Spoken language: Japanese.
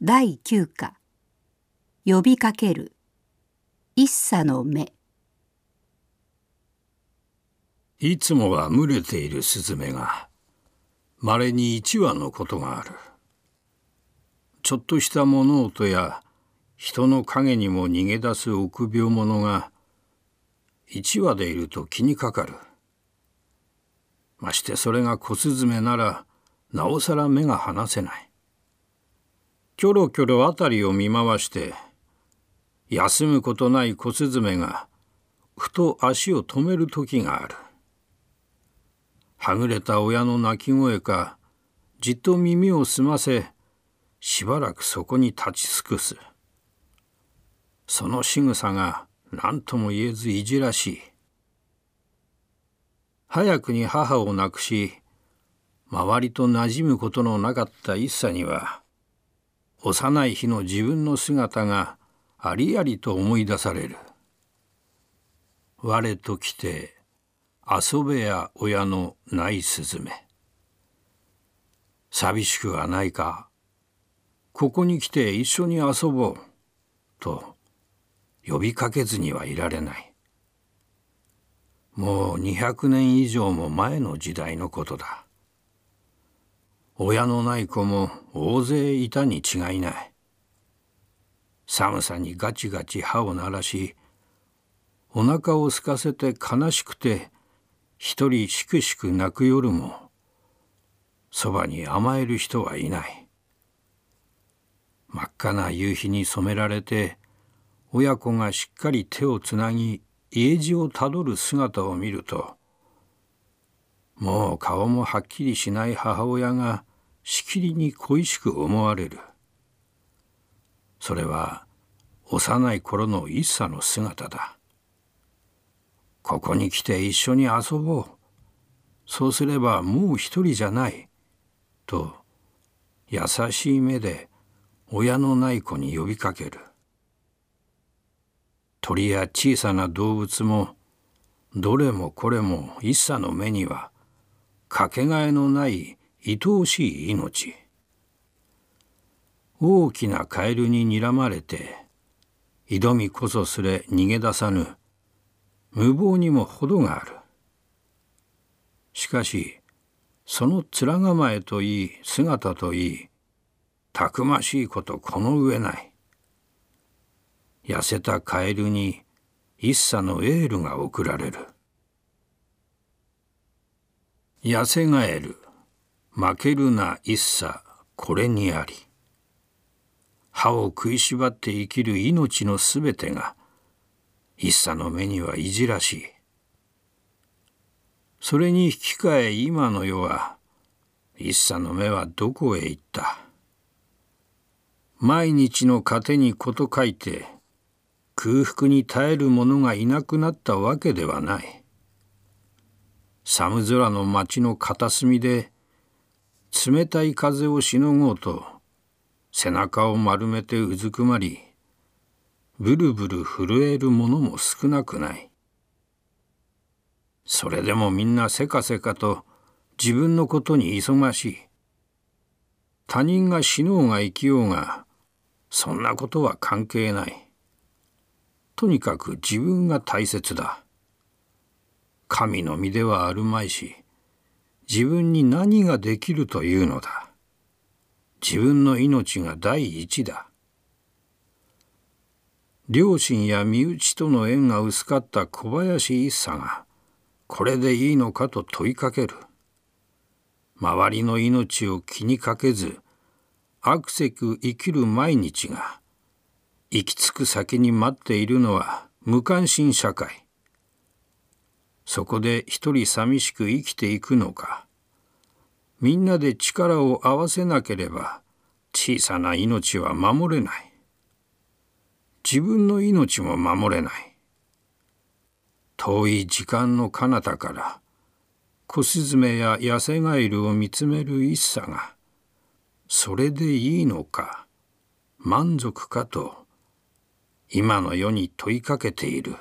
第9課。呼びかける。一茶の目。いつもは群れているスズメが稀に一羽のことがある。ちょっとした物音や人の影にも逃げ出す臆病者が一羽でいると気にかかる。ましてそれが小スズメならなおさら目が離せない。キョロキョロ辺りを見回して休むことない小スズメがふと足を止める時がある。はぐれた親の泣き声かじっと耳を澄ませしばらくそこに立ち尽くす。その仕草が何とも言えずいじらしい。早くに母を亡くし周りと馴染むことのなかった一茶には幼い日の自分の姿がありありと思い出される。我と来て遊べや親のないすずめ寂しくはないか。ここに来て一緒に遊ぼう。と呼びかけずにはいられない。もう200年以上も前の時代のことだ。親のない子も大勢いたに違いない。寒さにガチガチ歯を鳴らしお腹を空かせて悲しくて一人しくしく泣く夜もそばに甘える人はいない。真っ赤な夕日に染められて親子がしっかり手をつなぎ家路をたどる姿を見るともう顔もはっきりしない母親がしきりに恋しく思われる。それは幼い頃の一茶の姿だ。ここに来て一緒に遊ぼう。そうすればもう一人じゃない。と優しい目で親のない子に呼びかける。鳥や小さな動物もどれもこれも一茶の目にはかけがえのない愛おしい命。大きなカエルに睨まれて挑みこそすれ逃げ出さぬ無謀にも程がある。しかしその面構えといい姿といいたくましいことこの上ない。痩せたカエルに一茶のエールが送られる。痩せガエル負けるな一茶。これにあり。歯を食いしばって生きる命のすべてが一茶の目にはいじらしい。それに引き換え今の世は一茶の目はどこへ行った。毎日の糧にこと書いて空腹に耐える者がいなくなったわけではない。寒空の町の片隅で冷たい風をしのごうと背中を丸めてうずくまりブルブル震えるものも少なくない。それでもみんなせかせかと自分のことに忙しい。他人が死のうが生きようがそんなことは関係ない。とにかく自分が大切だ。神の身ではあるまいし自分に何ができるというのだ。自分の命が第一だ。両親や身内との縁が薄かった小林一茶がこれでいいのかと問いかける。周りの命を気にかけずあくせく生きる毎日が行き着く先に待っているのは無関心社会。そこで一人寂しく生きていくのか。みんなで力を合わせなければ小さな命は守れない。自分の命も守れない。遠い時間の彼方から小スズメやヤセガエルを見つめる一茶がそれでいいのか満足かと今の世に問いかけている。